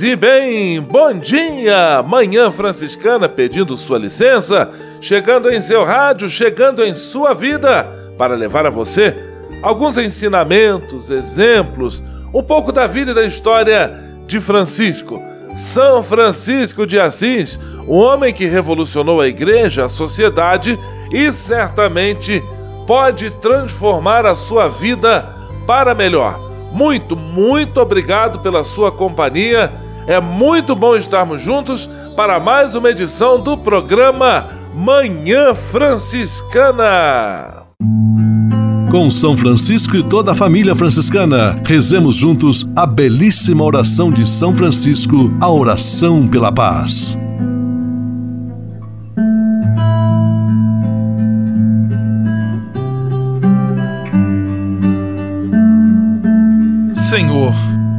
E bem, bom dia! Manhã Franciscana pedindo sua licença, chegando em seu rádio, chegando em sua vida, para levar a você alguns ensinamentos, exemplos, um pouco da vida e da história de Francisco. São Francisco de Assis, um homem que revolucionou a igreja, a sociedade e certamente pode transformar a sua vida para melhor. Muito, muito obrigado pela sua companhia. É muito bom estarmos juntos para mais uma edição do programa Manhã Franciscana. Com São Francisco e toda a família franciscana, rezemos juntos a belíssima oração de São Francisco, a oração pela paz. Senhor,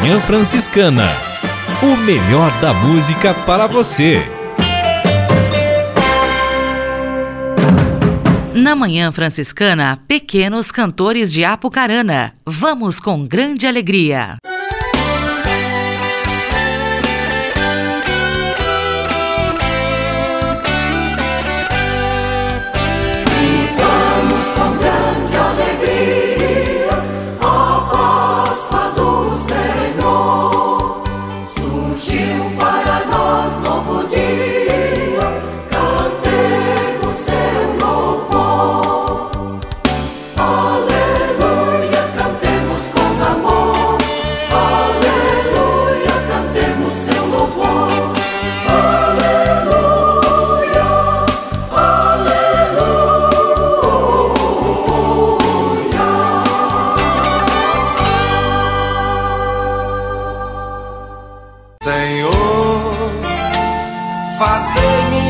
Manhã Franciscana. O melhor da música para você. Na Manhã Franciscana, pequenos cantores de Apucarana. Vamos com grande alegria. fazer-me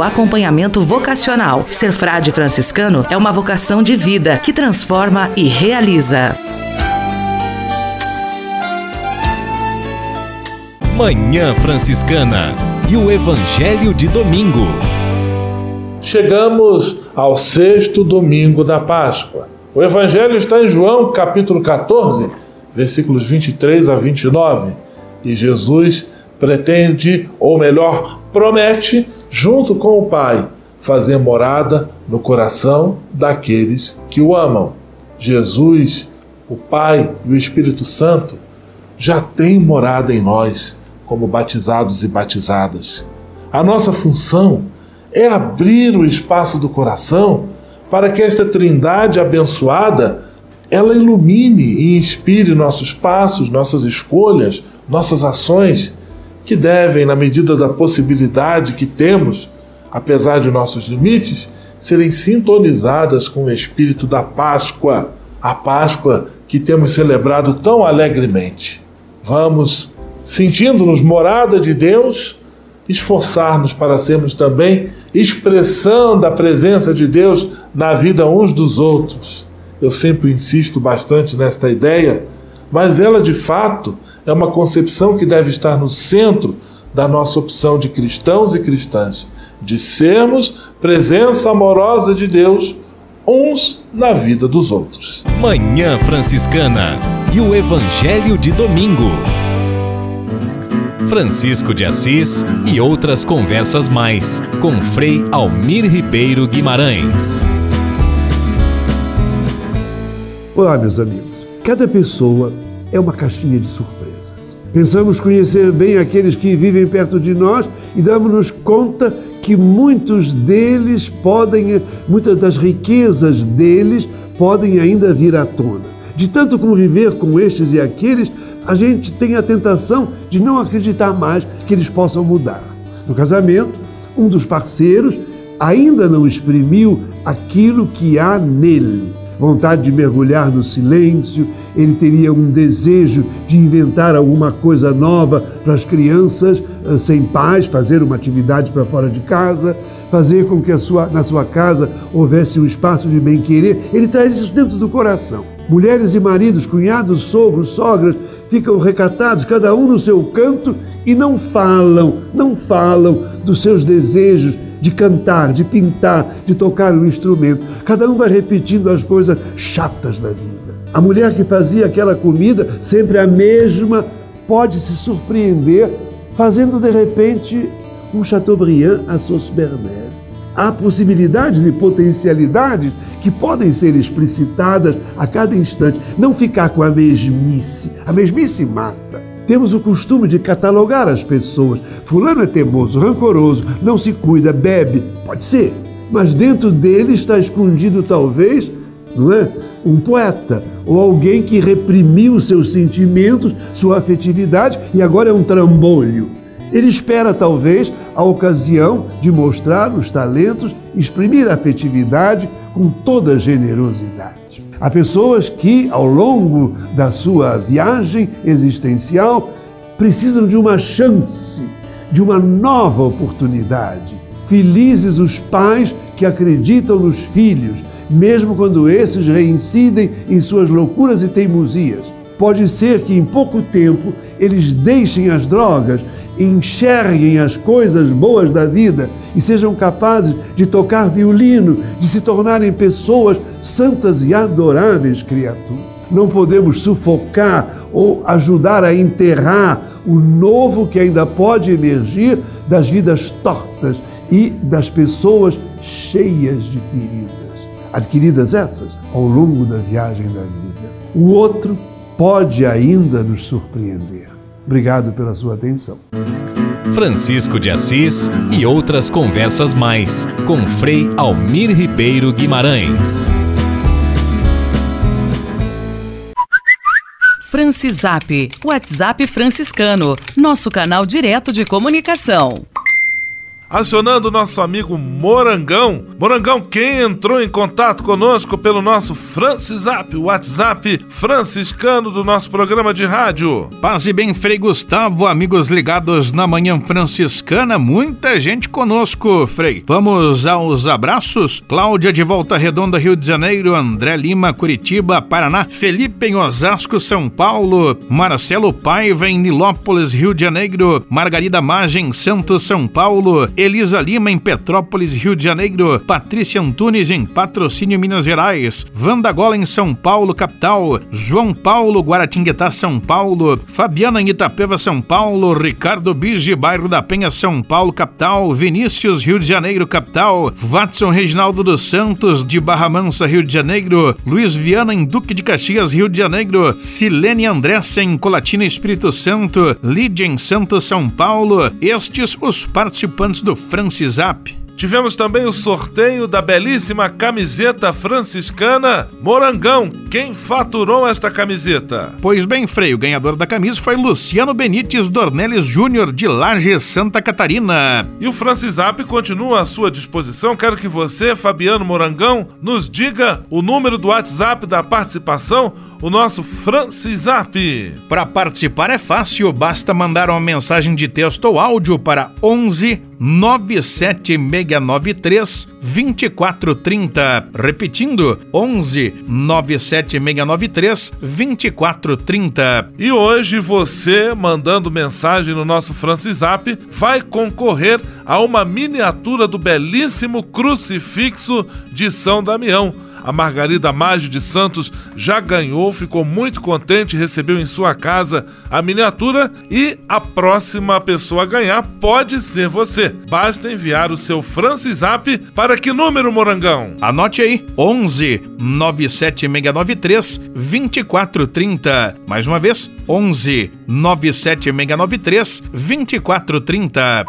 acompanhamento vocacional. Ser frade franciscano é uma vocação de vida que transforma e realiza. Manhã Franciscana e o Evangelho de Domingo. Chegamos ao sexto domingo da Páscoa. O Evangelho está em João, capítulo 14, versículos 23 a 29. E Jesus pretende, ou melhor, promete, junto com o Pai, fazer morada no coração daqueles que o amam. Jesus, o Pai e o Espírito Santo já têm morada em nós, como batizados e batizadas. A nossa função é abrir o espaço do coração para que esta trindade abençoada ela ilumine e inspire nossos passos, nossas escolhas, nossas ações, que devem, na medida da possibilidade que temos, apesar de nossos limites, serem sintonizadas com o espírito da Páscoa, a Páscoa que temos celebrado tão alegremente. Vamos, sentindo-nos morada de Deus, esforçar-nos para sermos também expressão da presença de Deus na vida uns dos outros. Eu sempre insisto bastante nesta ideia, mas ela de fato é uma concepção que deve estar no centro da nossa opção de cristãos e cristãs, de sermos presença amorosa de Deus uns na vida dos outros. Manhã Franciscana e o Evangelho de Domingo. Francisco de Assis e outras conversas mais com Frei Almir Ribeiro Guimarães. Olá, meus amigos. Cada pessoa é uma caixinha de surpresas. Pensamos conhecer bem aqueles que vivem perto de nós e damos-nos conta que muitos deles podem, muitas das riquezas deles podem ainda vir à tona. De tanto conviver com estes e aqueles, a gente tem a tentação de não acreditar mais que eles possam mudar. No casamento, um dos parceiros ainda não exprimiu aquilo que há nele vontade de mergulhar no silêncio, ele teria um desejo de inventar alguma coisa nova para as crianças eh, sem pais, fazer uma atividade para fora de casa, fazer com que sua, na sua casa houvesse um espaço de bem-querer. Ele traz isso dentro do coração. Mulheres e maridos, cunhados, sogros, sogras, ficam recatados, cada um no seu canto, e não falam, não falam dos seus desejos de cantar, de pintar, de tocar um instrumento. Cada um vai repetindo as coisas chatas da vida. A mulher que fazia aquela comida, sempre a mesma, pode se surpreender fazendo de repente um Chateaubriand à sauce bernaise. Há possibilidades e potencialidades que podem ser explicitadas a cada instante. Não ficar com a mesmice. A mesmice mata. Temos o costume de catalogar as pessoas. Fulano é teimoso, rancoroso, não se cuida, bebe. Pode ser. Mas dentro dele está escondido, talvez, não é? Um poeta ou alguém que reprimiu seus sentimentos, sua afetividade e agora é um trambolho. Ele espera, talvez, a ocasião de mostrar os talentos, exprimir a afetividade com toda generosidade. Há pessoas que, ao longo da sua viagem existencial, precisam de uma chance, de uma nova oportunidade. Felizes os pais que acreditam nos filhos, mesmo quando esses reincidem em suas loucuras e teimosias. Pode ser que em pouco tempo eles deixem as drogas enxerguem as coisas boas da vida e sejam capazes de tocar violino, de se tornarem pessoas santas e adoráveis criaturas. Não podemos sufocar ou ajudar a enterrar o novo que ainda pode emergir das vidas tortas e das pessoas cheias de feridas, adquiridas essas ao longo da viagem da vida. O outro pode ainda nos surpreender. Obrigado pela sua atenção. Francisco de Assis e outras conversas mais com Frei Almir Ribeiro Guimarães. Francisap, WhatsApp franciscano, nosso canal direto de comunicação acionando o nosso amigo Morangão. Morangão, quem entrou em contato conosco pelo nosso Francisap, WhatsApp franciscano do nosso programa de rádio. Paz e bem, Frei Gustavo, amigos ligados na Manhã Franciscana, muita gente conosco, Frei. Vamos aos abraços. Cláudia de Volta Redonda, Rio de Janeiro, André Lima, Curitiba, Paraná, Felipe em Osasco, São Paulo, Marcelo Paiva em Nilópolis, Rio de Janeiro, Margarida Magem, Santos, São Paulo, Elisa Lima em Petrópolis, Rio de Janeiro, Patrícia Antunes em Patrocínio, Minas Gerais, Vanda Gola em São Paulo, capital, João Paulo, Guaratinguetá, São Paulo, Fabiana em Itapeva, São Paulo, Ricardo Bige, bairro da Penha, São Paulo, capital, Vinícius, Rio de Janeiro, capital, Watson Reginaldo dos Santos, de Barra Mansa, Rio de Janeiro, Luiz Viana em Duque de Caxias, Rio de Janeiro, Silene Andressa em Colatina, Espírito Santo, Lídia em Santo São Paulo, estes os participantes do do Francisap. tivemos também o sorteio da belíssima camiseta franciscana Morangão. Quem faturou esta camiseta? Pois bem, Frei, o ganhador da camisa foi Luciano Benites Dornelles Júnior, de Lages, Santa Catarina. E o Francisap continua à sua disposição. Quero que você, Fabiano Morangão, nos diga o número do WhatsApp da participação, o nosso Francisap. Para participar é fácil, basta mandar uma mensagem de texto ou áudio para 11 97693 2430. Repetindo, 11 97693 2430. E hoje você, mandando mensagem no nosso Francisap, vai concorrer a uma miniatura do belíssimo crucifixo de São Damião a Margarida Maggi de Santos já ganhou, ficou muito contente, recebeu em sua casa a miniatura e a próxima pessoa a ganhar pode ser você. Basta enviar o seu Francisap para que número, Morangão? Anote aí: 11 97693 2430. Mais uma vez: 11 97693 2430.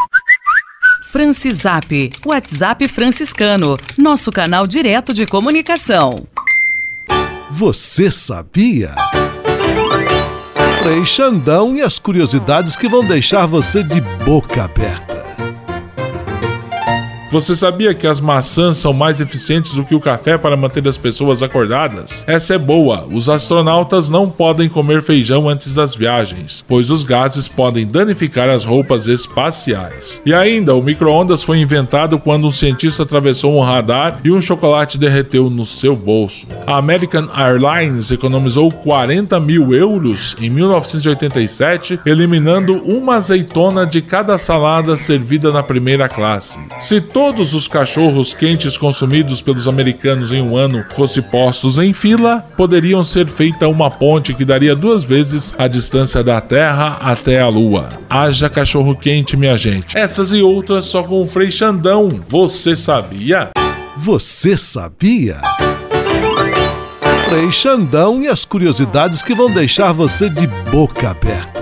Francisap, WhatsApp franciscano, nosso canal direto de comunicação. Você sabia? Frei Xandão e as curiosidades que vão deixar você de boca aberta. Você sabia que as maçãs são mais eficientes do que o café para manter as pessoas acordadas? Essa é boa. Os astronautas não podem comer feijão antes das viagens, pois os gases podem danificar as roupas espaciais. E ainda, o micro-ondas foi inventado quando um cientista atravessou um radar e um chocolate derreteu no seu bolso. A American Airlines economizou 40 mil euros em 1987, eliminando uma azeitona de cada salada servida na primeira classe. Se todos os cachorros quentes consumidos pelos americanos em um ano fossem postos em fila, poderiam ser feita uma ponte que daria duas vezes a distância da Terra até a Lua. Haja cachorro quente, minha gente. Essas e outras só com o Frei Xandão. Você sabia? Você sabia? Frei Xandão e as curiosidades que vão deixar você de boca aberta.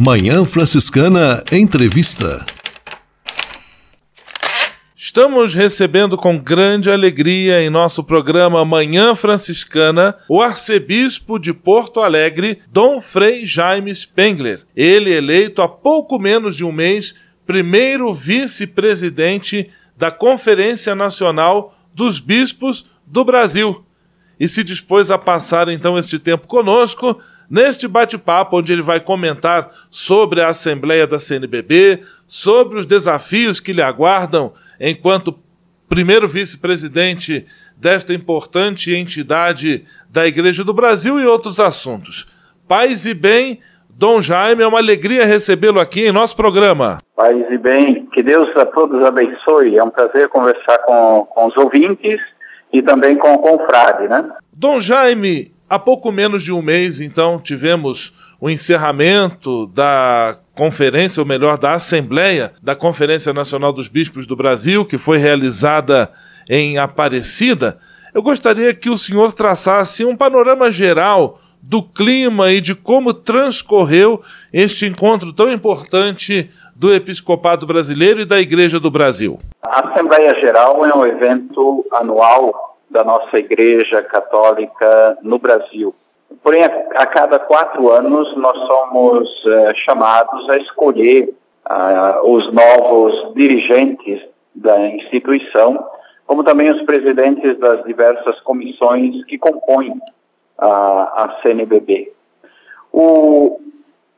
Manhã Franciscana Entrevista. Estamos recebendo com grande alegria em nosso programa Manhã Franciscana o arcebispo de Porto Alegre, Dom Frei Jaime Spengler. Ele eleito há pouco menos de um mês primeiro vice-presidente da Conferência Nacional dos Bispos do Brasil. E se dispôs a passar então este tempo conosco neste bate-papo, onde ele vai comentar sobre a Assembleia da CNBB, sobre os desafios que lhe aguardam enquanto primeiro vice-presidente desta importante entidade da Igreja do Brasil e outros assuntos. Paz e bem, Dom Jaime, é uma alegria recebê-lo aqui em nosso programa. Paz e bem, que Deus a todos abençoe. É um prazer conversar com, com os ouvintes e também com o confrade, né? Dom Jaime, Há pouco menos de um mês, então, tivemos o encerramento da conferência, ou melhor, da Assembleia da Conferência Nacional dos Bispos do Brasil, que foi realizada em Aparecida. Eu gostaria que o senhor traçasse um panorama geral do clima e de como transcorreu este encontro tão importante do Episcopado Brasileiro e da Igreja do Brasil. A Assembleia Geral é um evento anual da nossa Igreja Católica no Brasil. Porém, a, a cada quatro anos nós somos uh, chamados a escolher uh, os novos dirigentes da instituição, como também os presidentes das diversas comissões que compõem a, a CNBB. O,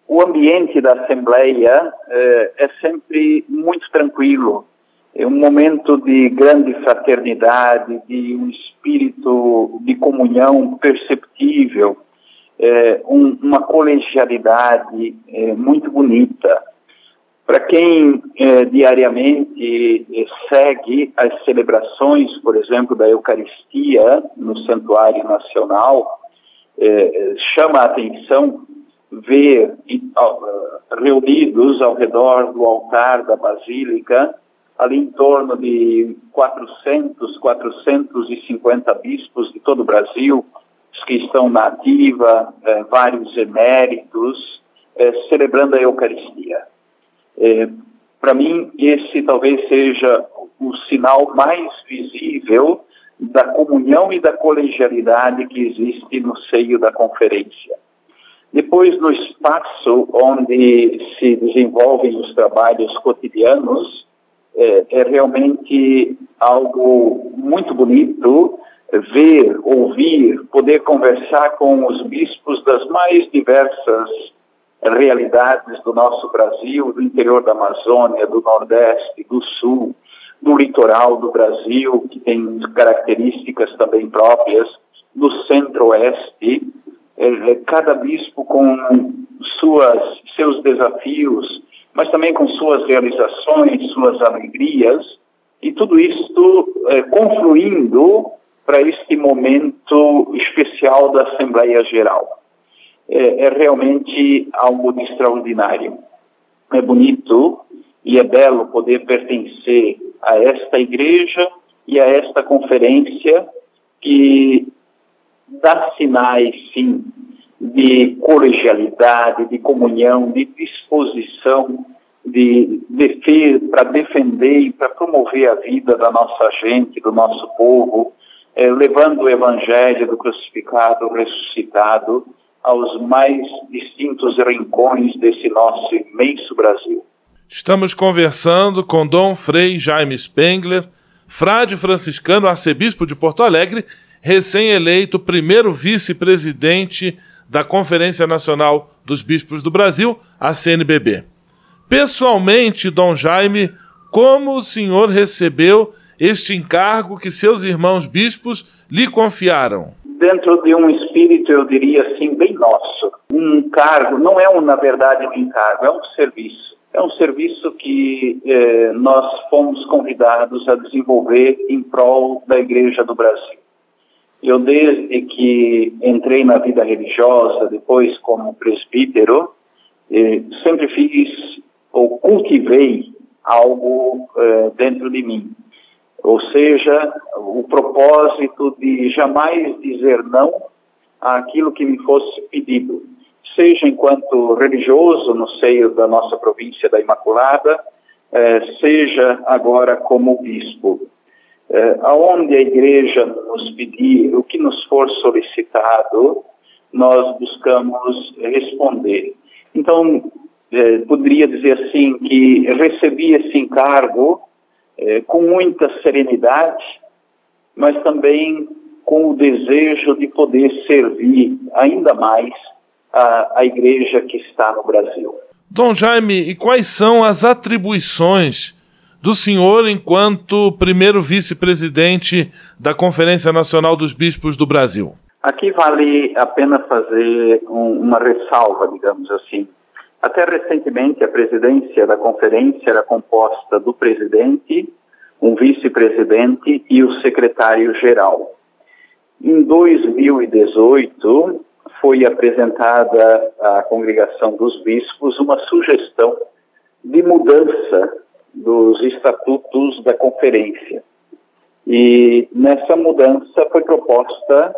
o ambiente da Assembleia eh, é sempre muito tranquilo, é um momento de grande fraternidade, de um espírito de comunhão perceptível, é, um, uma colegialidade é, muito bonita. Para quem é, diariamente é, segue as celebrações, por exemplo, da Eucaristia no Santuário Nacional, é, chama a atenção ver reunidos ao redor do altar da Basílica ali em torno de 400, 450 bispos de todo o Brasil, os que estão na ativa, eh, vários eméritos, eh, celebrando a Eucaristia. Eh, Para mim, esse talvez seja o sinal mais visível da comunhão e da colegialidade que existe no seio da conferência. Depois, no espaço onde se desenvolvem os trabalhos cotidianos, é, é realmente algo muito bonito ver, ouvir, poder conversar com os bispos das mais diversas realidades do nosso Brasil, do interior da Amazônia, do Nordeste, do Sul, do litoral do Brasil, que tem características também próprias, do Centro-Oeste, é, é cada bispo com suas, seus desafios, mas também com suas realizações, suas alegrias, e tudo isto é, confluindo para este momento especial da Assembleia Geral. É, é realmente algo de extraordinário. É bonito e é belo poder pertencer a esta igreja e a esta conferência que dá sinais, sim, de colegialidade, de comunhão, de disposição de para defender e para promover a vida da nossa gente, do nosso povo, eh, levando o evangelho do crucificado, ressuscitado aos mais distintos rincões desse nosso imenso Brasil. Estamos conversando com Dom Frei Jaime Spengler, frade franciscano, arcebispo de Porto Alegre, recém-eleito primeiro vice-presidente da Conferência Nacional dos Bispos do Brasil, a CNBB. Pessoalmente, Dom Jaime, como o senhor recebeu este encargo que seus irmãos bispos lhe confiaram? Dentro de um espírito, eu diria assim, bem nosso. Um cargo, não é, um, na verdade, um encargo, é um serviço. É um serviço que eh, nós fomos convidados a desenvolver em prol da Igreja do Brasil. Eu, desde que entrei na vida religiosa, depois como presbítero, eh, sempre fiz ou cultivei algo eh, dentro de mim. Ou seja, o propósito de jamais dizer não àquilo que me fosse pedido, seja enquanto religioso no seio da nossa província da Imaculada, eh, seja agora como bispo. Eh, aonde a igreja nos pedir, o que nos for solicitado, nós buscamos responder. Então, eh, poderia dizer assim que recebi esse encargo eh, com muita serenidade, mas também com o desejo de poder servir ainda mais a, a igreja que está no Brasil. Dom Jaime, e quais são as atribuições do senhor enquanto primeiro vice-presidente da Conferência Nacional dos Bispos do Brasil? Aqui vale a pena fazer um, uma ressalva, digamos assim. Até recentemente, a presidência da conferência era composta do presidente, um vice-presidente e o secretário-geral. Em 2018, foi apresentada à congregação dos bispos uma sugestão de mudança dos estatutos da conferência. E nessa mudança foi proposta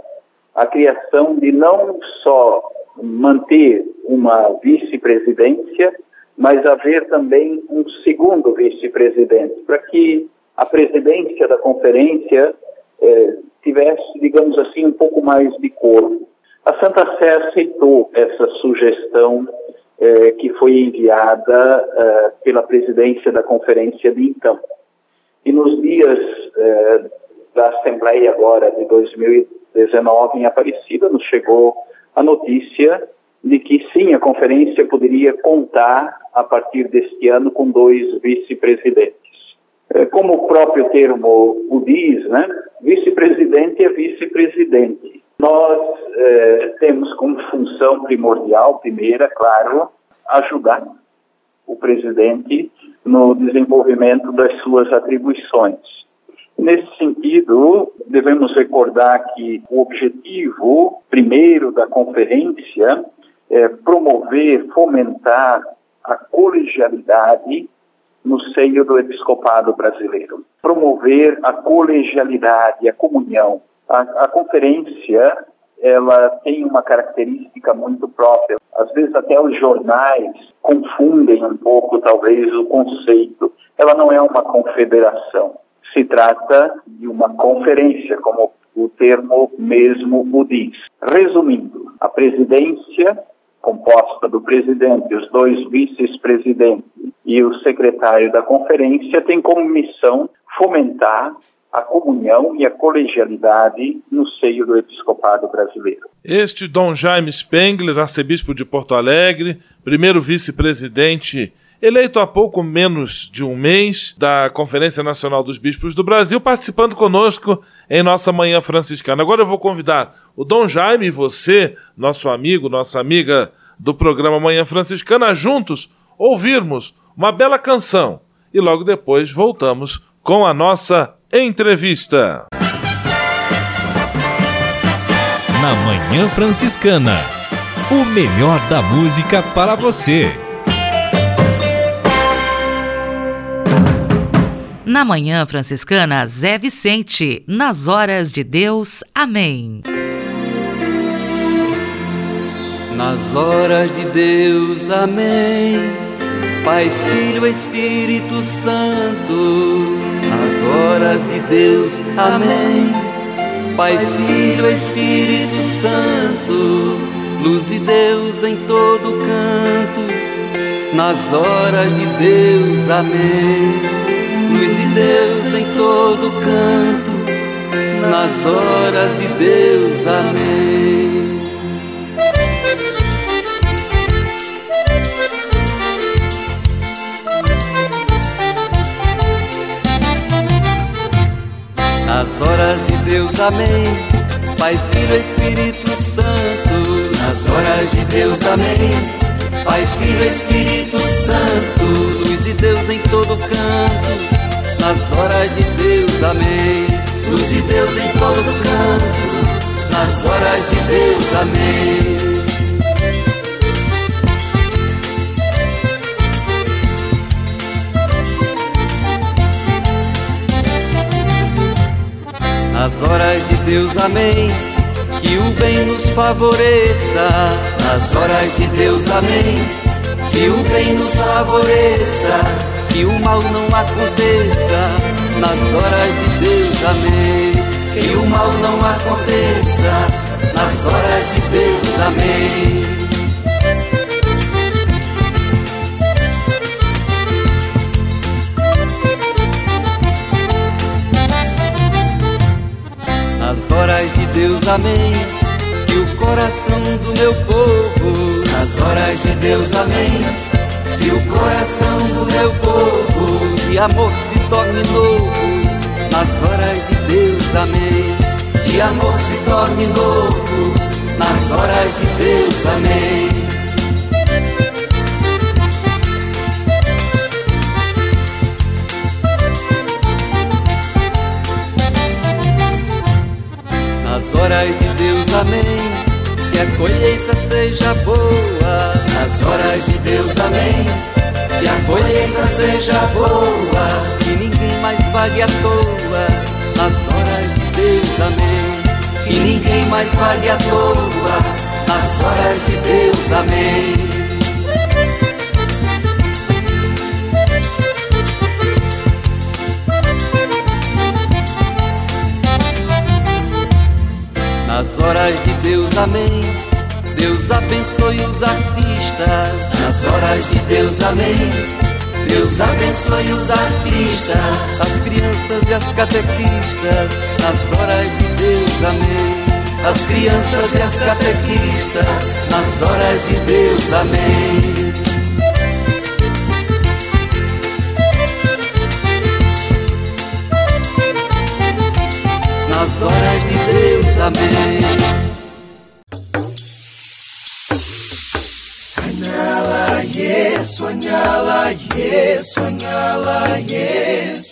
a criação de não só manter uma vice-presidência, mas haver também um segundo vice-presidente, para que a presidência da conferência eh, tivesse, digamos assim, um pouco mais de corpo. A Santa Sé aceitou essa sugestão eh, que foi enviada eh, pela presidência da conferência de então. E nos dias eh, da Assembleia agora de 2019 em Aparecida, nos chegou a notícia de que sim, a conferência poderia contar a partir deste ano com dois vice-presidentes. É, como o próprio termo o diz, né? Vice-presidente é vice-presidente. Nós eh, temos como função primordial, primeira, claro, ajudar o presidente no desenvolvimento das suas atribuições. Nesse sentido, devemos recordar que o objetivo primeiro da conferência é promover, fomentar a colegialidade no seio do episcopado brasileiro. Promover a colegialidade, a comunhão. A, a conferência ela tem uma característica muito própria. Às vezes até os jornais confundem um pouco, talvez, o conceito. Ela não é uma confederação. Se trata de uma conferência, como o termo mesmo o diz. Resumindo, a presidência composta do presidente, os dois vice-presidentes e o secretário da conferência, tem como missão fomentar a comunhão e a colegialidade no seio do episcopado brasileiro. Este Dom Jaime Spengler, arcebispo de Porto Alegre, primeiro vice-presidente eleito há pouco menos de um mês da Conferência Nacional dos Bispos do Brasil, participando conosco em nossa Manhã Franciscana. Agora eu vou convidar o Dom Jaime e você, nosso amigo, nossa amiga do programa Manhã Franciscana, juntos ouvirmos uma bela canção e logo depois voltamos com a nossa entrevista. Na Manhã Franciscana, o melhor da música para você. Na Manhã Franciscana, Zé Vicente, nas horas de Deus. Amém. Nas horas de Deus, amém. Pai, Filho, Espírito Santo. Horas de Deus, amém. Pai, Filho, Espírito Santo. Luz de Deus em todo canto. Nas horas de Deus, amém luz de Deus em todo canto, nas horas de Deus, amém. Horas de Deus, amém. Pai, Filho, Espírito Santo. Nas horas de Deus, amém. Pai, Filho, Espírito Santo, luz de Deus em todo canto nas horas de Deus, amém. Luz de Deus em todo canto, nas horas de Deus, amém. Nas horas de Deus, amém. Que o bem nos favoreça. Nas horas de Deus, amém. Que o bem nos favoreça que o mal não aconteça nas horas de Deus, amém. Que o mal não aconteça nas horas de Deus, amém. Horas de Deus, amém. Que o coração do meu povo, nas horas de Deus, amém e o coração do meu povo de amor se torne novo nas horas de Deus, amém. De amor se torne novo nas horas de Deus, amém. Amém que a colheita seja boa. Nas horas de Deus, amém. Que a colheita seja boa. Que ninguém mais vague à toa. Nas horas de Deus, amém. Que ninguém mais vague à toa. Nas horas de Deus, amém. Nas horas de Deus, amém. Deus abençoe os artistas. Nas horas de Deus, amém. Deus abençoe os artistas, as crianças e as catequistas. Nas horas de Deus, amém. As crianças e as catequistas. Nas horas de Deus, amém. Nas horas de amém. Soñala Yesu, soñala Yesu, soñala Yesu.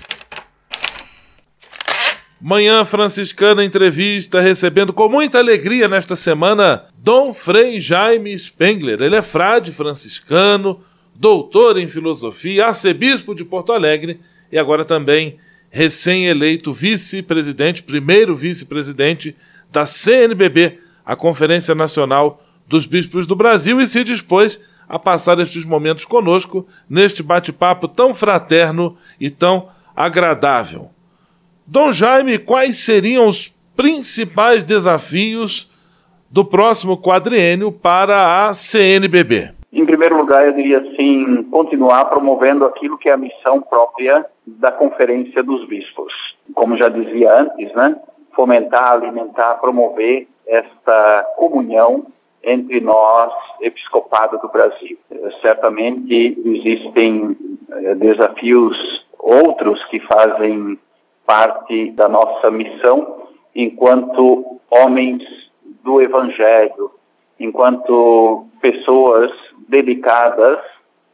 Manhã Franciscana Entrevista, recebendo com muita alegria nesta semana Dom Frei Jaime Spengler. Ele é frade franciscano, doutor em filosofia, arcebispo de Porto Alegre e agora também recém-eleito vice-presidente, primeiro vice-presidente da CNBB, a Conferência Nacional dos Bispos do Brasil, e se dispôs a passar estes momentos conosco neste bate-papo tão fraterno e tão agradável. Dom Jaime, quais seriam os principais desafios do próximo quadriênio para a CNBB? Em primeiro lugar, eu diria assim, continuar promovendo aquilo que é a missão própria da Conferência dos Bispos. Como já dizia antes, né? Fomentar, alimentar, promover esta comunhão entre nós, episcopado do Brasil. Certamente existem eh, desafios outros que fazem parte da nossa missão enquanto homens do Evangelho, enquanto pessoas dedicadas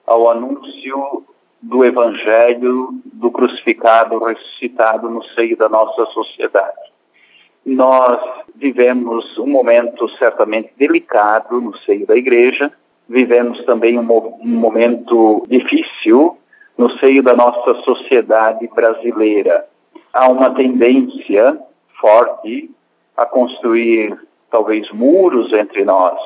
ao anúncio do Evangelho do crucificado, ressuscitado no seio da nossa sociedade. Nós vivemos um momento certamente delicado no seio da igreja, vivemos também um, um momento difícil no seio da nossa sociedade brasileira há uma tendência forte a construir talvez muros entre nós.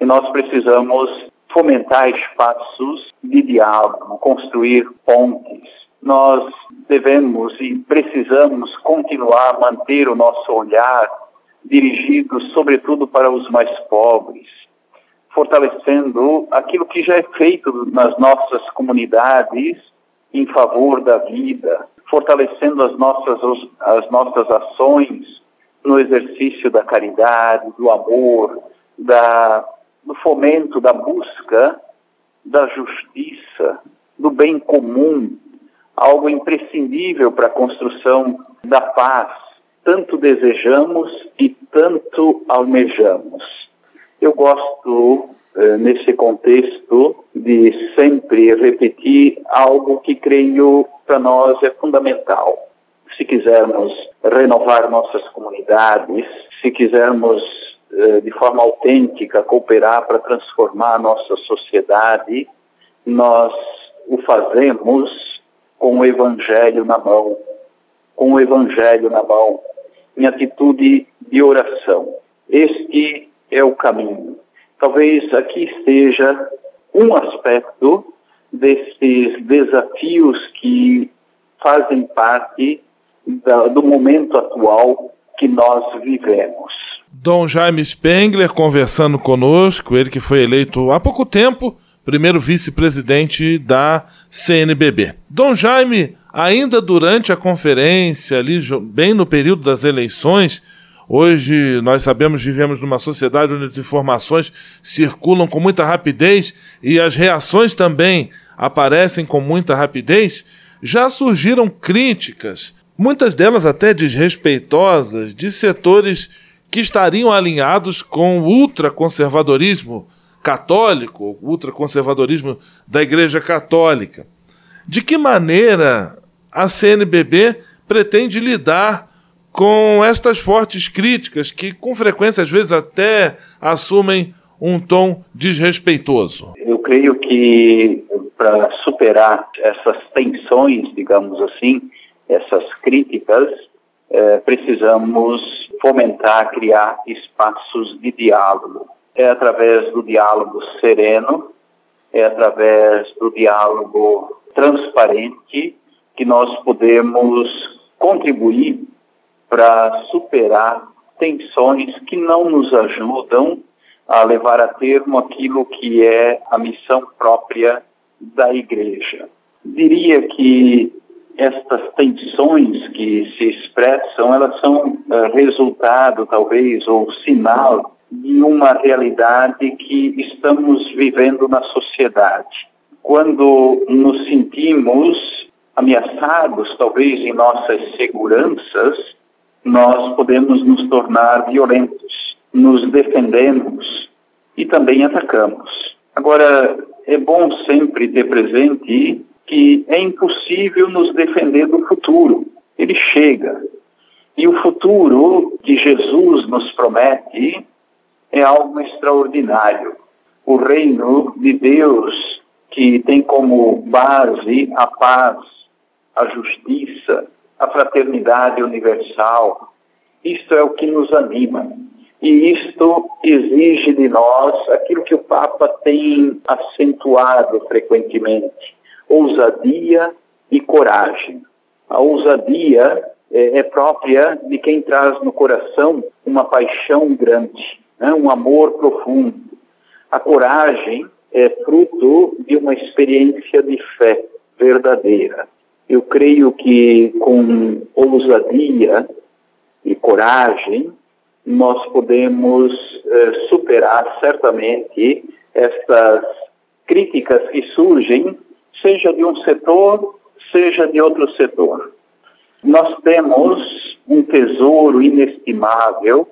E nós precisamos fomentar espaços de diálogo, construir pontes. Nós devemos e precisamos continuar a manter o nosso olhar dirigido, sobretudo, para os mais pobres, fortalecendo aquilo que já é feito nas nossas comunidades em favor da vida, fortalecendo as nossas, as nossas ações no exercício da caridade, do amor, da, do fomento, da busca da justiça, do bem comum, algo imprescindível para a construção da paz, tanto desejamos e tanto almejamos. Eu gosto, eh, nesse contexto, de sempre repetir algo que creio para nós é fundamental. Se quisermos renovar nossas comunidades, se quisermos eh, de forma autêntica cooperar para transformar a nossa sociedade, nós o fazemos com o Evangelho na mão, com o Evangelho na mão, em atitude de oração. Este é o caminho. Talvez aqui esteja um aspecto desses desafios que fazem parte da, do momento atual que nós vivemos. Dom Jaime Spengler conversando conosco, ele que foi eleito há pouco tempo primeiro vice-presidente da CNBB. Dom Jaime, ainda durante a conferência, ali bem no período das eleições, Hoje nós sabemos vivemos numa sociedade onde as informações circulam com muita rapidez e as reações também aparecem com muita rapidez, já surgiram críticas, muitas delas até desrespeitosas, de setores que estariam alinhados com o ultraconservadorismo católico, o ultraconservadorismo da Igreja Católica. De que maneira a CNBB pretende lidar com estas fortes críticas que, com frequência, às vezes até assumem um tom desrespeitoso? Eu creio que para superar essas tensões, digamos assim, essas críticas, é, precisamos fomentar, criar espaços de diálogo. É através do diálogo sereno, é através do diálogo transparente que nós podemos contribuir para superar tensões que não nos ajudam a levar a termo aquilo que é a missão própria da igreja. Diria que estas tensões que se expressam, elas são uh, resultado, talvez, ou sinal de uma realidade que estamos vivendo na sociedade. Quando nos sentimos ameaçados, talvez, em nossas seguranças, nós podemos nos tornar violentos, nos defendemos e também atacamos. Agora, é bom sempre ter presente que é impossível nos defender do futuro. Ele chega. E o futuro que Jesus nos promete é algo extraordinário. O reino de Deus, que tem como base a paz, a justiça, a fraternidade universal, isto é o que nos anima. E isto exige de nós aquilo que o Papa tem acentuado frequentemente: ousadia e coragem. A ousadia é, é própria de quem traz no coração uma paixão grande, né, um amor profundo. A coragem é fruto de uma experiência de fé verdadeira. Eu creio que com ousadia e coragem nós podemos eh, superar certamente estas críticas que surgem, seja de um setor, seja de outro setor. Nós temos um tesouro inestimável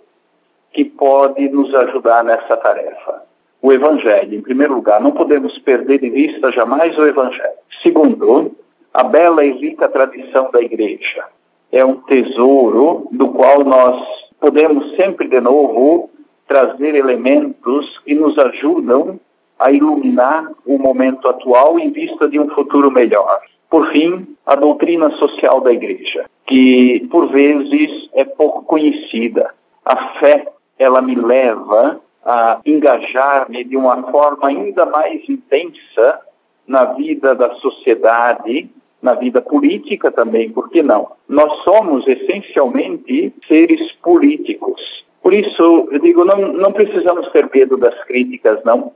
que pode nos ajudar nessa tarefa. O Evangelho, em primeiro lugar, não podemos perder de vista jamais o Evangelho. Segundo, a bela e rica tradição da Igreja. É um tesouro do qual nós podemos sempre de novo trazer elementos que nos ajudam a iluminar o momento atual em vista de um futuro melhor. Por fim, a doutrina social da Igreja, que por vezes é pouco conhecida. A fé, ela me leva a engajar-me de uma forma ainda mais intensa na vida da sociedade na vida política também, por que não? Nós somos essencialmente seres políticos. Por isso, eu digo, não, não precisamos ter medo das críticas, não.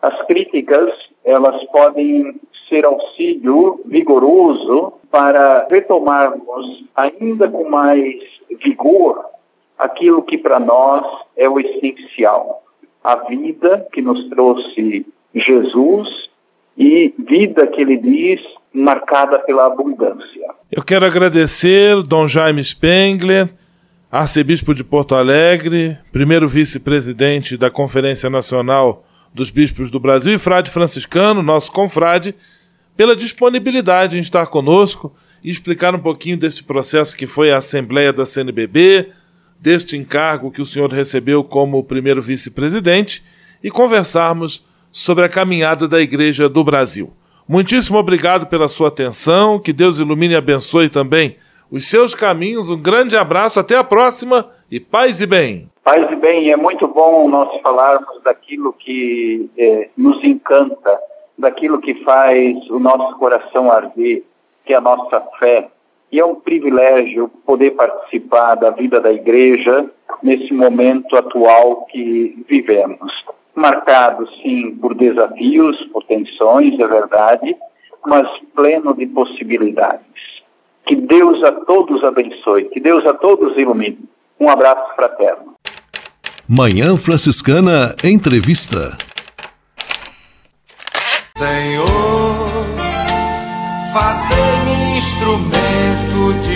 As críticas, elas podem ser auxílio vigoroso para retomarmos ainda com mais vigor aquilo que para nós é o essencial. A vida que nos trouxe Jesus e vida que ele diz marcada pela abundância. Eu quero agradecer Dom Jaime Spengler, arcebispo de Porto Alegre, primeiro vice-presidente da Conferência Nacional dos Bispos do Brasil e frade franciscano, nosso confrade, pela disponibilidade em estar conosco e explicar um pouquinho desse processo que foi a Assembleia da CNBB, deste encargo que o senhor recebeu como primeiro vice-presidente e conversarmos sobre a caminhada da Igreja do Brasil. Muitíssimo obrigado pela sua atenção, que Deus ilumine e abençoe também os seus caminhos. Um grande abraço, até a próxima e paz e bem. Paz e bem, é muito bom nós falarmos daquilo que eh, nos encanta, daquilo que faz o nosso coração arder, que é a nossa fé. E é um privilégio poder participar da vida da igreja nesse momento atual que vivemos marcado, sim, por desafios, por tensões, é verdade, mas pleno de possibilidades. Que Deus a todos abençoe, que Deus a todos ilumine. Um abraço fraterno. Manhã Franciscana Entrevista. Senhor, fazer-me instrumento de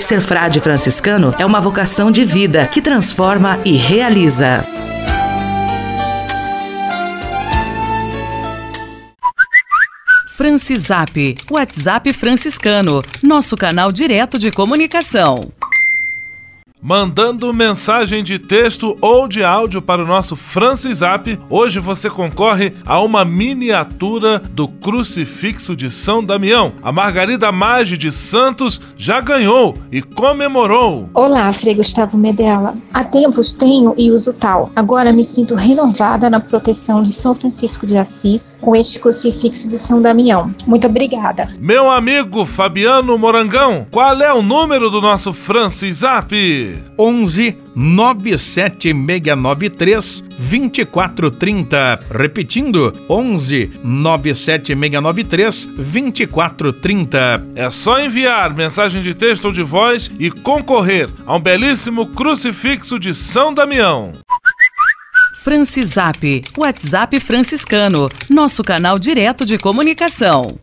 Ser frade franciscano é uma vocação de vida que transforma e realiza. Francisap, WhatsApp franciscano, nosso canal direto de comunicação. Mandando mensagem de texto ou de áudio para o nosso Francisap, hoje você concorre a uma miniatura do crucifixo de São Damião. A Margarida Maggi de Santos já ganhou e comemorou. Olá, Frei Gustavo Medella. Há tempos tenho e uso tal. Agora me sinto renovada na proteção de São Francisco de Assis com este crucifixo de São Damião. Muito obrigada. Meu amigo Fabiano Morangão, qual é o número do nosso Francisap? 11 97693 2430. Repetindo, 11 97693 2430. É só enviar mensagem de texto ou de voz e concorrer a um belíssimo crucifixo de São Damião. Francisap, WhatsApp franciscano, nosso canal direto de comunicação.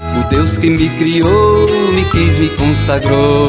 O Deus que me criou, me quis, me consagrou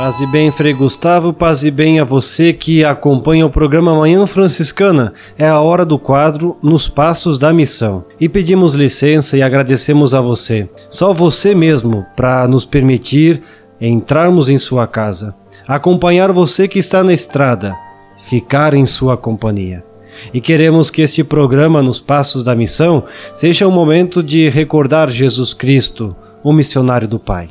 Paz e bem, Frei Gustavo, paz e bem a você que acompanha o programa Manhã Franciscana. É a hora do quadro Nos Passos da Missão. E pedimos licença e agradecemos a você, só você mesmo, para nos permitir entrarmos em sua casa, acompanhar você que está na estrada, ficar em sua companhia. E queremos que este programa Nos Passos da Missão seja um momento de recordar Jesus Cristo, o missionário do Pai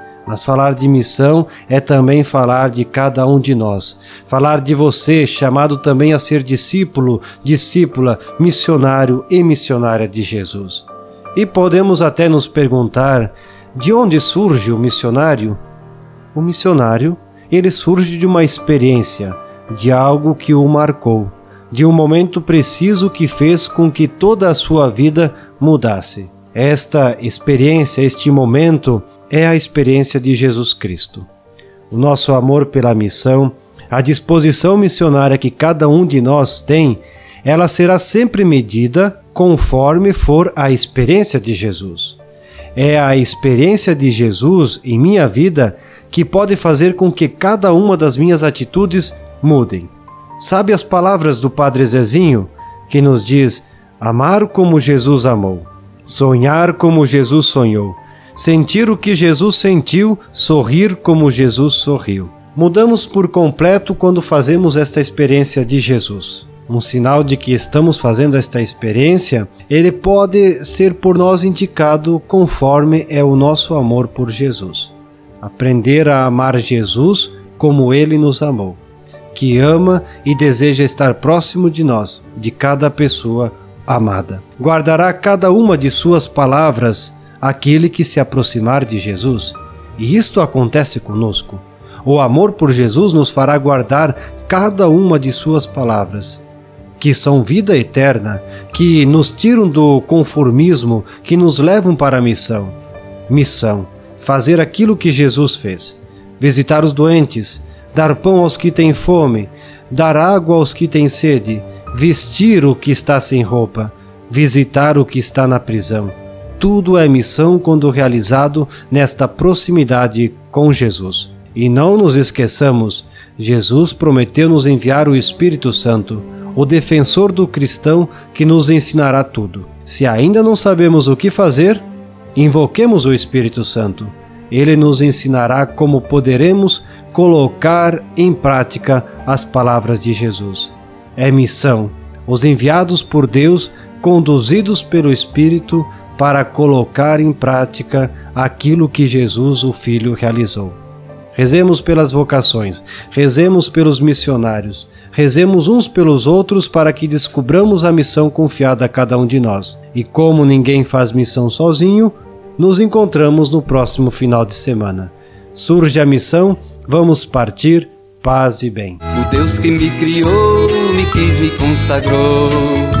Mas falar de missão é também falar de cada um de nós. Falar de você, chamado também a ser discípulo, discípula, missionário e missionária de Jesus. E podemos até nos perguntar: de onde surge o missionário? O missionário, ele surge de uma experiência, de algo que o marcou, de um momento preciso que fez com que toda a sua vida mudasse. Esta experiência, este momento, é a experiência de Jesus Cristo. O nosso amor pela missão, a disposição missionária que cada um de nós tem, ela será sempre medida conforme for a experiência de Jesus. É a experiência de Jesus em minha vida que pode fazer com que cada uma das minhas atitudes mudem. Sabe as palavras do Padre Zezinho, que nos diz: amar como Jesus amou, sonhar como Jesus sonhou, sentir o que Jesus sentiu, sorrir como Jesus sorriu. Mudamos por completo quando fazemos esta experiência de Jesus. Um sinal de que estamos fazendo esta experiência, ele pode ser por nós indicado conforme é o nosso amor por Jesus. Aprender a amar Jesus como ele nos amou, que ama e deseja estar próximo de nós, de cada pessoa amada. Guardará cada uma de suas palavras aquele que se aproximar de Jesus. E isto acontece conosco. O amor por Jesus nos fará guardar cada uma de suas palavras, que são vida eterna, que nos tiram do conformismo, que nos levam para a missão. Missão: fazer aquilo que Jesus fez, visitar os doentes, dar pão aos que têm fome, dar água aos que têm sede, vestir o que está sem roupa, visitar o que está na prisão Tudo é missão quando realizado nesta proximidade com Jesus. E não nos esqueçamos, Jesus prometeu nos enviar o Espírito Santo, o defensor do cristão que nos ensinará tudo. Se ainda não sabemos o que fazer, invoquemos o Espírito Santo. Ele nos ensinará como poderemos colocar em prática as palavras de Jesus. É missão. Os enviados por Deus, conduzidos pelo Espírito, para colocar em prática aquilo que Jesus, o Filho, realizou. Rezemos pelas vocações, rezemos pelos missionários, rezemos uns pelos outros para que descubramos a missão confiada a cada um de nós. E como ninguém faz missão sozinho, nos encontramos no próximo final de semana. Surge a missão, vamos partir, paz e bem. O Deus que me criou, me quis, me consagrou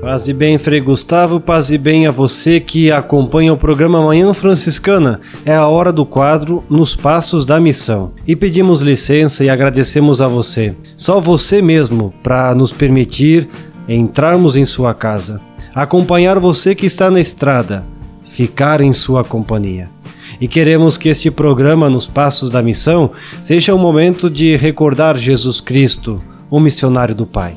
Paz e bem, Frei Gustavo, paz e bem a você que acompanha o programa Manhã Franciscana. É a hora do quadro Nos Passos da Missão. E pedimos licença e agradecemos a você, só você mesmo, para nos permitir entrarmos em sua casa, acompanhar você que está na estrada, ficar em sua companhia. E queremos que este programa Nos Passos da Missão seja um momento de recordar Jesus Cristo, o missionário do Pai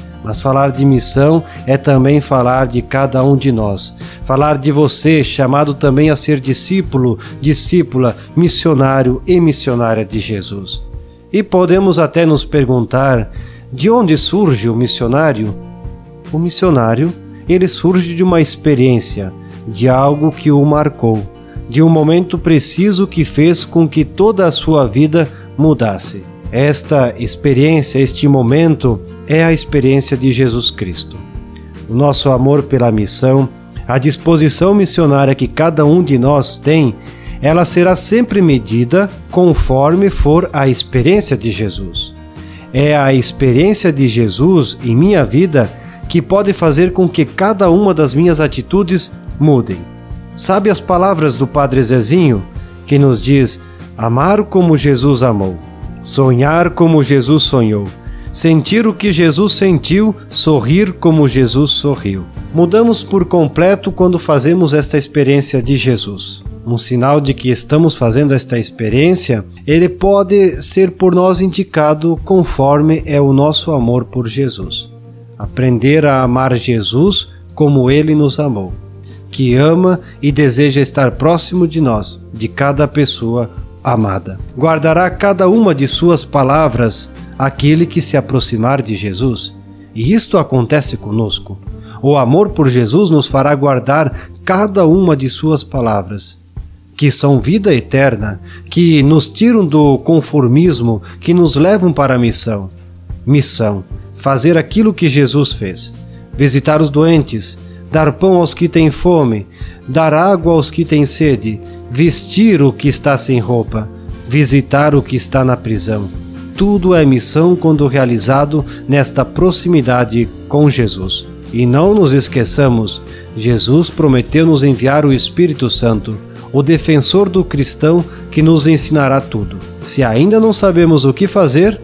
Mas falar de missão é também falar de cada um de nós. Falar de você, chamado também a ser discípulo, discípula, missionário e missionária de Jesus. E podemos até nos perguntar: de onde surge o missionário? O missionário, ele surge de uma experiência, de algo que o marcou, de um momento preciso que fez com que toda a sua vida mudasse. Esta experiência, este momento, é a experiência de Jesus Cristo. O nosso amor pela missão, a disposição missionária que cada um de nós tem, ela será sempre medida conforme for a experiência de Jesus. É a experiência de Jesus em minha vida que pode fazer com que cada uma das minhas atitudes mudem. Sabe as palavras do Padre Zezinho, que nos diz: amar como Jesus amou. Sonhar como Jesus sonhou. Sentir o que Jesus sentiu, sorrir como Jesus sorriu. Mudamos por completo quando fazemos esta experiência de Jesus. Um sinal de que estamos fazendo esta experiência, ele pode ser por nós indicado conforme é o nosso amor por Jesus. Aprender a amar Jesus como ele nos amou, que ama e deseja estar próximo de nós, de cada pessoa amada. Guardará cada uma de suas palavras aquele que se aproximar de Jesus. E isto acontece conosco. O amor por Jesus nos fará guardar cada uma de suas palavras, que são vida eterna, que nos tiram do conformismo, que nos levam para a missão. Missão: fazer aquilo que Jesus fez, visitar os doentes, dar pão aos que têm fome, dar água aos que têm sede, vestir o que está sem roupa, visitar o que está na prisão. Tudo é missão quando realizado nesta proximidade com Jesus. E não nos esqueçamos, Jesus prometeu nos enviar o Espírito Santo, o defensor do cristão que nos ensinará tudo. Se ainda não sabemos o que fazer,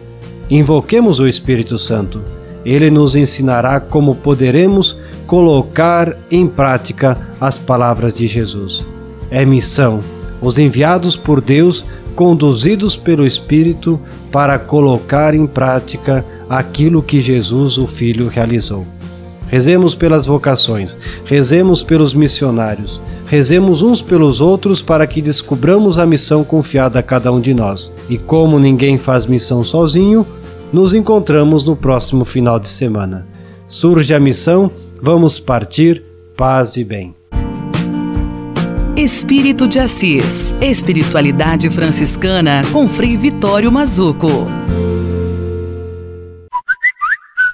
invoquemos o Espírito Santo. Ele nos ensinará como poderemos colocar em prática as palavras de Jesus. É missão. Os enviados por Deus, conduzidos pelo Espírito, para colocar em prática aquilo que Jesus, o Filho, realizou. Rezemos pelas vocações, rezemos pelos missionários, Rezemos uns pelos outros para que descubramos a missão confiada a cada um de nós. E como ninguém faz missão sozinho, nos encontramos no próximo final de semana. Surge a missão, vamos partir, paz e bem. Espírito de Assis, Espiritualidade Franciscana com Frei Vitório Mazuco.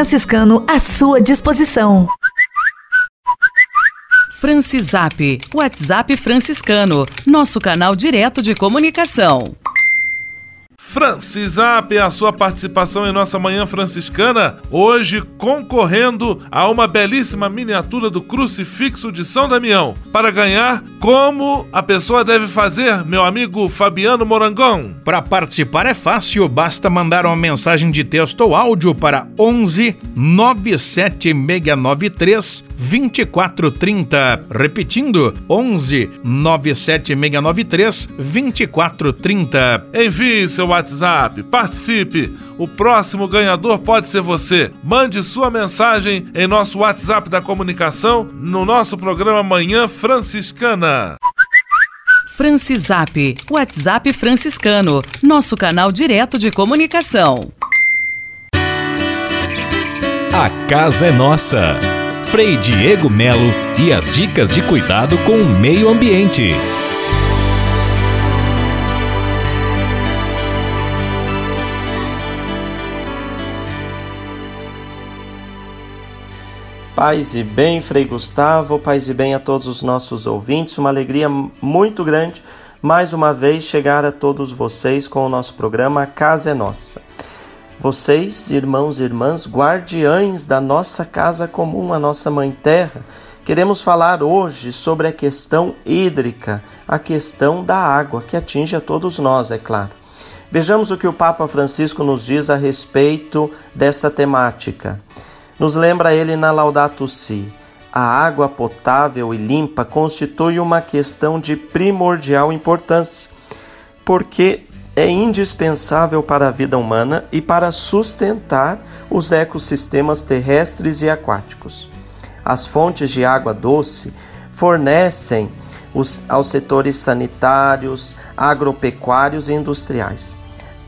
franciscano à sua disposição. Francisap, WhatsApp franciscano, nosso canal direto de comunicação. Francisap, a sua participação em nossa manhã franciscana, hoje concorrendo a uma belíssima miniatura do crucifixo de São Damião. Para ganhar, como a pessoa deve fazer, meu amigo Fabiano Morangão? Para participar é fácil, basta mandar uma mensagem de texto ou áudio para 11 97693 2430. Repetindo, 11 97693 2430. Envie seu WhatsApp, participe. O próximo ganhador pode ser você. Mande sua mensagem em nosso WhatsApp da comunicação no nosso programa Manhã Franciscana. Francisap, WhatsApp franciscano, nosso canal direto de comunicação. A casa é nossa. Frei Diego Melo e as dicas de cuidado com o meio ambiente. Paz e bem, Frei Gustavo, paz e bem a todos os nossos ouvintes. Uma alegria muito grande mais uma vez chegar a todos vocês com o nosso programa A Casa é Nossa. Vocês, irmãos e irmãs, guardiães da nossa casa comum, a nossa Mãe Terra, queremos falar hoje sobre a questão hídrica, a questão da água, que atinge a todos nós, é claro. Vejamos o que o Papa Francisco nos diz a respeito dessa temática. Nos lembra ele na Laudato Si. A água potável e limpa constitui uma questão de primordial importância, porque é indispensável para a vida humana e para sustentar os ecossistemas terrestres e aquáticos. As fontes de água doce fornecem os, aos setores sanitários, agropecuários e industriais.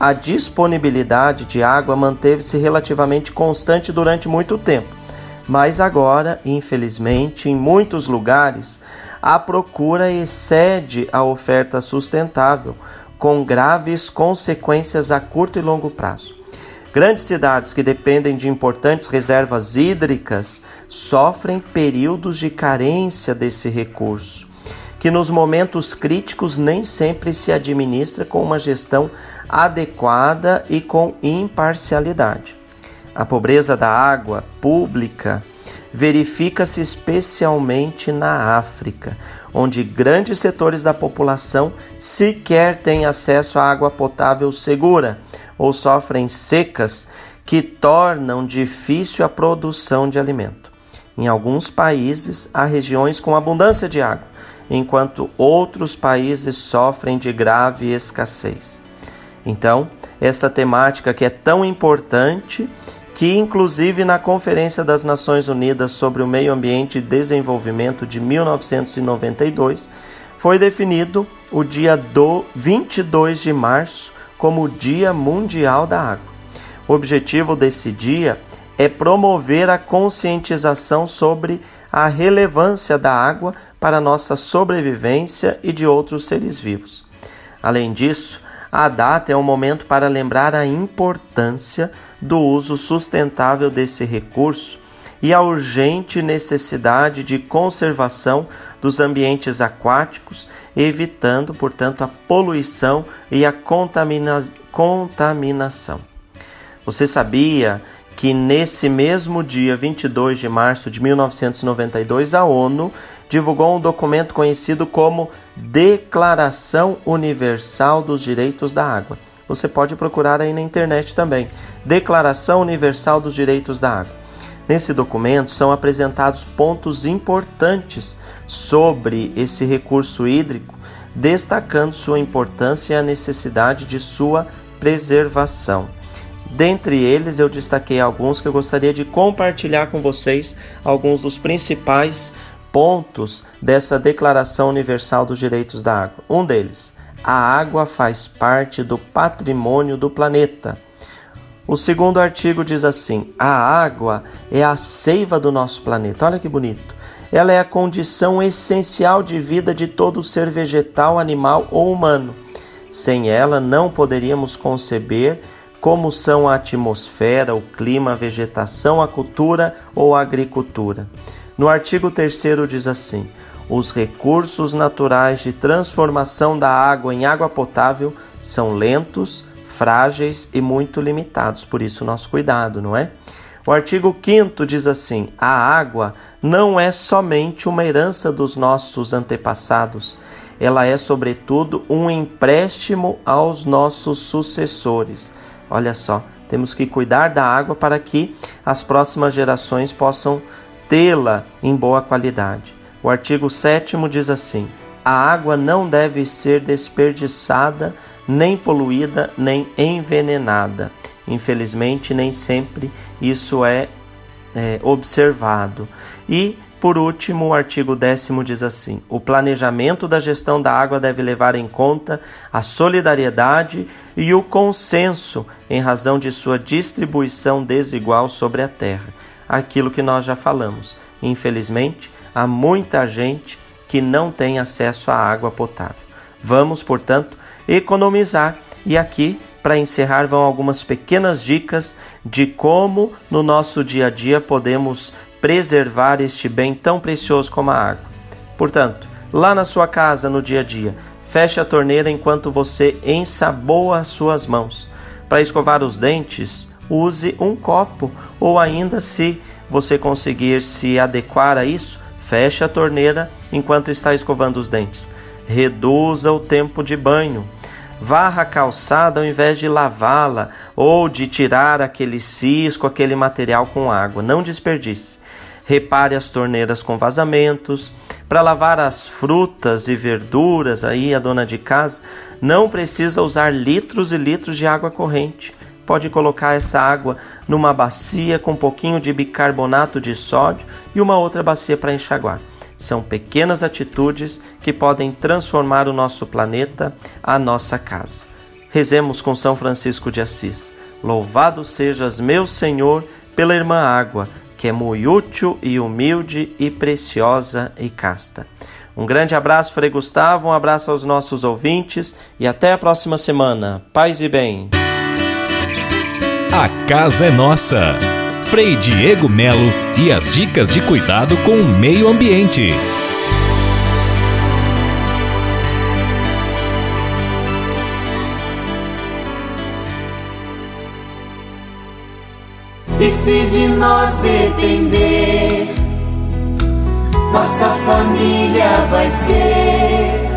A disponibilidade de água manteve-se relativamente constante durante muito tempo, mas agora, infelizmente, em muitos lugares, a procura excede a oferta sustentável com graves consequências a curto e longo prazo. Grandes cidades que dependem de importantes reservas hídricas sofrem períodos de carência desse recurso, que nos momentos críticos nem sempre se administra com uma gestão adequada e com imparcialidade. A pobreza da água pública verifica-se especialmente na África, onde grandes setores da população sequer têm acesso à água potável segura ou sofrem secas que tornam difícil a produção de alimento. Em alguns países, há regiões com abundância de água, enquanto outros países sofrem de grave escassez. Então, essa temática que é tão importante que, inclusive, na Conferência das Nações Unidas sobre o Meio Ambiente e Desenvolvimento de 1992, foi definido o dia do 22 de março como o Dia Mundial da Água. O objetivo desse dia é promover a conscientização sobre a relevância da água para nossa sobrevivência e de outros seres vivos. Além disso, a data é um momento para lembrar a importância do uso sustentável desse recurso e a urgente necessidade de conservação dos ambientes aquáticos, evitando, portanto, a poluição e a contamina contaminação. Você sabia que nesse mesmo dia 22 de março de 1992 a ONU divulgou um documento conhecido como Declaração Universal dos Direitos da Água. Você pode procurar aí na internet também. Declaração Universal dos Direitos da Água. Nesse documento são apresentados pontos importantes sobre esse recurso hídrico, destacando sua importância e a necessidade de sua preservação. Dentre eles, eu destaquei alguns que eu gostaria de compartilhar com vocês, alguns dos principais pontos dessa Declaração Universal dos Direitos da Água. Um deles, a água faz parte do patrimônio do planeta. O segundo artigo diz assim: a água é a seiva do nosso planeta. Olha que bonito. Ela é a condição essencial de vida de todo ser vegetal, animal ou humano. Sem ela, não poderíamos conceber como são a atmosfera, o clima, a vegetação, a cultura ou a agricultura. No artigo 3 diz assim: os recursos naturais de transformação da água em água potável são lentos, frágeis e muito limitados, por isso nosso cuidado, não é? O artigo 5 diz assim: a água não é somente uma herança dos nossos antepassados, ela é, sobretudo, um empréstimo aos nossos sucessores. Olha só, temos que cuidar da água para que as próximas gerações possam tê-la em boa qualidade. O artigo 7 diz assim: a água não deve ser desperdiçada, nem poluída, nem envenenada. Infelizmente, nem sempre isso é, é observado. E por último, o artigo 10 diz assim: o planejamento da gestão da água deve levar em conta a solidariedade e o consenso em razão de sua distribuição desigual sobre a terra. Aquilo que nós já falamos. Infelizmente, há muita gente que não tem acesso à água potável. Vamos, portanto, economizar e aqui para encerrar, vão algumas pequenas dicas de como no nosso dia a dia podemos preservar este bem tão precioso como a água. Portanto, lá na sua casa, no dia a dia, feche a torneira enquanto você ensaboa as suas mãos. Para escovar os dentes, use um copo ou ainda se você conseguir se adequar a isso, feche a torneira enquanto está escovando os dentes. Reduza o tempo de banho. Varra a calçada ao invés de lavá-la ou de tirar aquele cisco, aquele material com água. Não desperdice repare as torneiras com vazamentos. Para lavar as frutas e verduras, aí a dona de casa não precisa usar litros e litros de água corrente. Pode colocar essa água numa bacia com um pouquinho de bicarbonato de sódio e uma outra bacia para enxaguar. São pequenas atitudes que podem transformar o nosso planeta, a nossa casa. Rezemos com São Francisco de Assis. Louvado sejas, meu Senhor, pela irmã água que é muito útil e humilde e preciosa e casta. Um grande abraço, Frei Gustavo, um abraço aos nossos ouvintes e até a próxima semana. Paz e bem. A casa é nossa. Frei Diego Melo e as dicas de cuidado com o meio ambiente. E se de nós depender, nossa família vai ser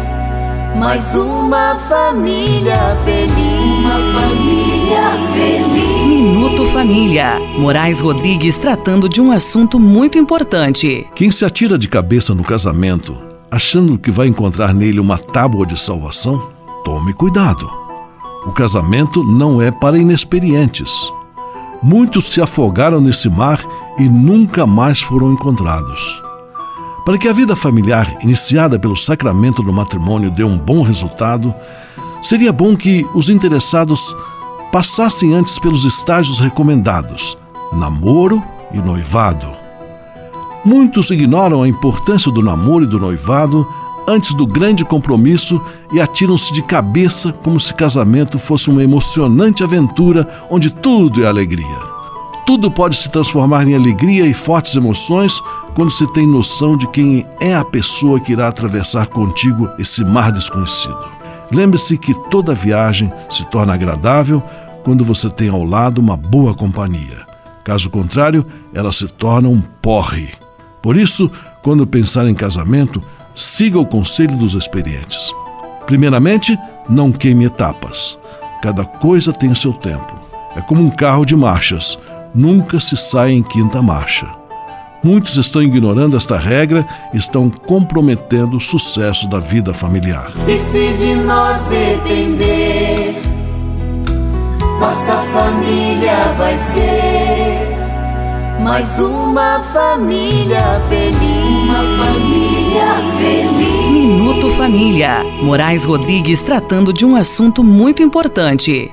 mais uma família feliz. Uma família. Minuto Família. Moraes Rodrigues tratando de um assunto muito importante. Quem se atira de cabeça no casamento, achando que vai encontrar nele uma tábua de salvação, tome cuidado. O casamento não é para inexperientes. Muitos se afogaram nesse mar e nunca mais foram encontrados. Para que a vida familiar, iniciada pelo sacramento do matrimônio, dê um bom resultado, seria bom que os interessados passassem antes pelos estágios recomendados: namoro e noivado. Muitos ignoram a importância do namoro e do noivado antes do grande compromisso e atiram-se de cabeça como se casamento fosse uma emocionante aventura onde tudo é alegria. Tudo pode se transformar em alegria e fortes emoções quando se tem noção de quem é a pessoa que irá atravessar contigo esse mar desconhecido. Lembre-se que toda viagem se torna agradável quando você tem ao lado uma boa companhia. Caso contrário, ela se torna um porre. Por isso, quando pensar em casamento, siga o conselho dos experientes. Primeiramente, não queime etapas. Cada coisa tem o seu tempo. É como um carro de marchas, nunca se sai em quinta marcha. Muitos estão ignorando esta regra e estão comprometendo o sucesso da vida familiar. E se de nós depender, nossa família vai ser mais uma família feliz. Uma família feliz. Minuto Família. Moraes Rodrigues tratando de um assunto muito importante.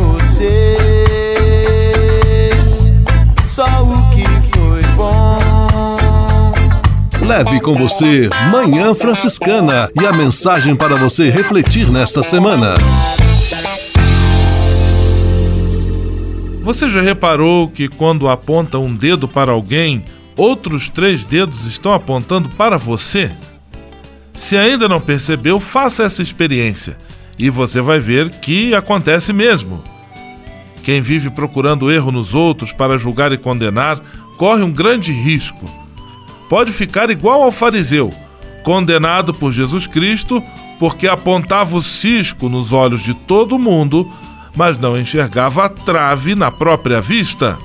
Leve com você Manhã Franciscana e a mensagem para você refletir nesta semana. Você já reparou que quando aponta um dedo para alguém, outros três dedos estão apontando para você? Se ainda não percebeu, faça essa experiência e você vai ver que acontece mesmo. Quem vive procurando erro nos outros para julgar e condenar corre um grande risco. Pode ficar igual ao fariseu, condenado por Jesus Cristo porque apontava o cisco nos olhos de todo mundo, mas não enxergava a trave na própria vista.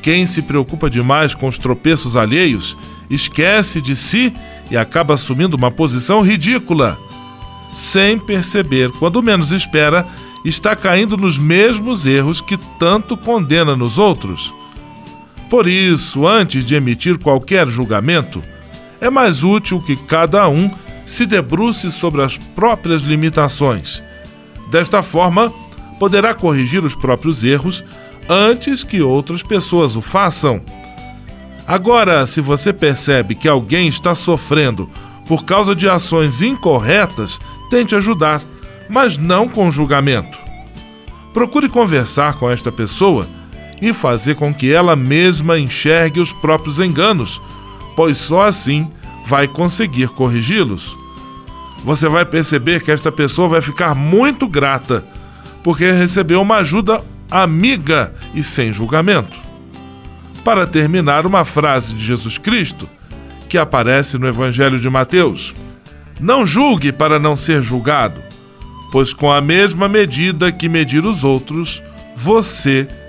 Quem se preocupa demais com os tropeços alheios esquece de si e acaba assumindo uma posição ridícula. Sem perceber, quando menos espera, está caindo nos mesmos erros que tanto condena nos outros. Por isso, antes de emitir qualquer julgamento, é mais útil que cada um se debruce sobre as próprias limitações. Desta forma, poderá corrigir os próprios erros antes que outras pessoas o façam. Agora, se você percebe que alguém está sofrendo por causa de ações incorretas, tente ajudar, mas não com julgamento. Procure conversar com esta pessoa e fazer com que ela mesma enxergue os próprios enganos, pois só assim vai conseguir corrigi-los. Você vai perceber que esta pessoa vai ficar muito grata, porque recebeu uma ajuda amiga e sem julgamento. Para terminar, uma frase de Jesus Cristo que aparece no Evangelho de Mateus: Não julgue para não ser julgado, pois com a mesma medida que medir os outros, você